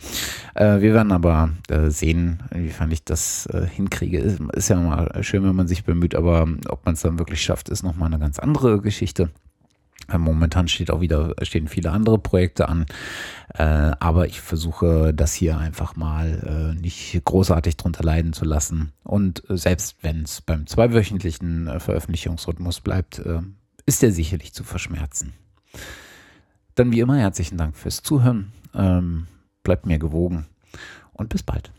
Äh, wir werden aber äh, sehen, inwiefern ich das äh, hinkriege. Ist, ist ja mal schön, wenn man sich bemüht, aber ob man es dann wirklich schafft, ist nochmal eine ganz andere Geschichte. Äh, momentan steht auch wieder, stehen viele andere Projekte an. Äh, aber ich versuche das hier einfach mal äh, nicht großartig drunter leiden zu lassen. Und äh, selbst wenn es beim zweiwöchentlichen äh, Veröffentlichungsrhythmus bleibt, äh, ist der sicherlich zu verschmerzen. Dann wie immer herzlichen Dank fürs Zuhören. Ähm, bleibt mir gewogen und bis bald.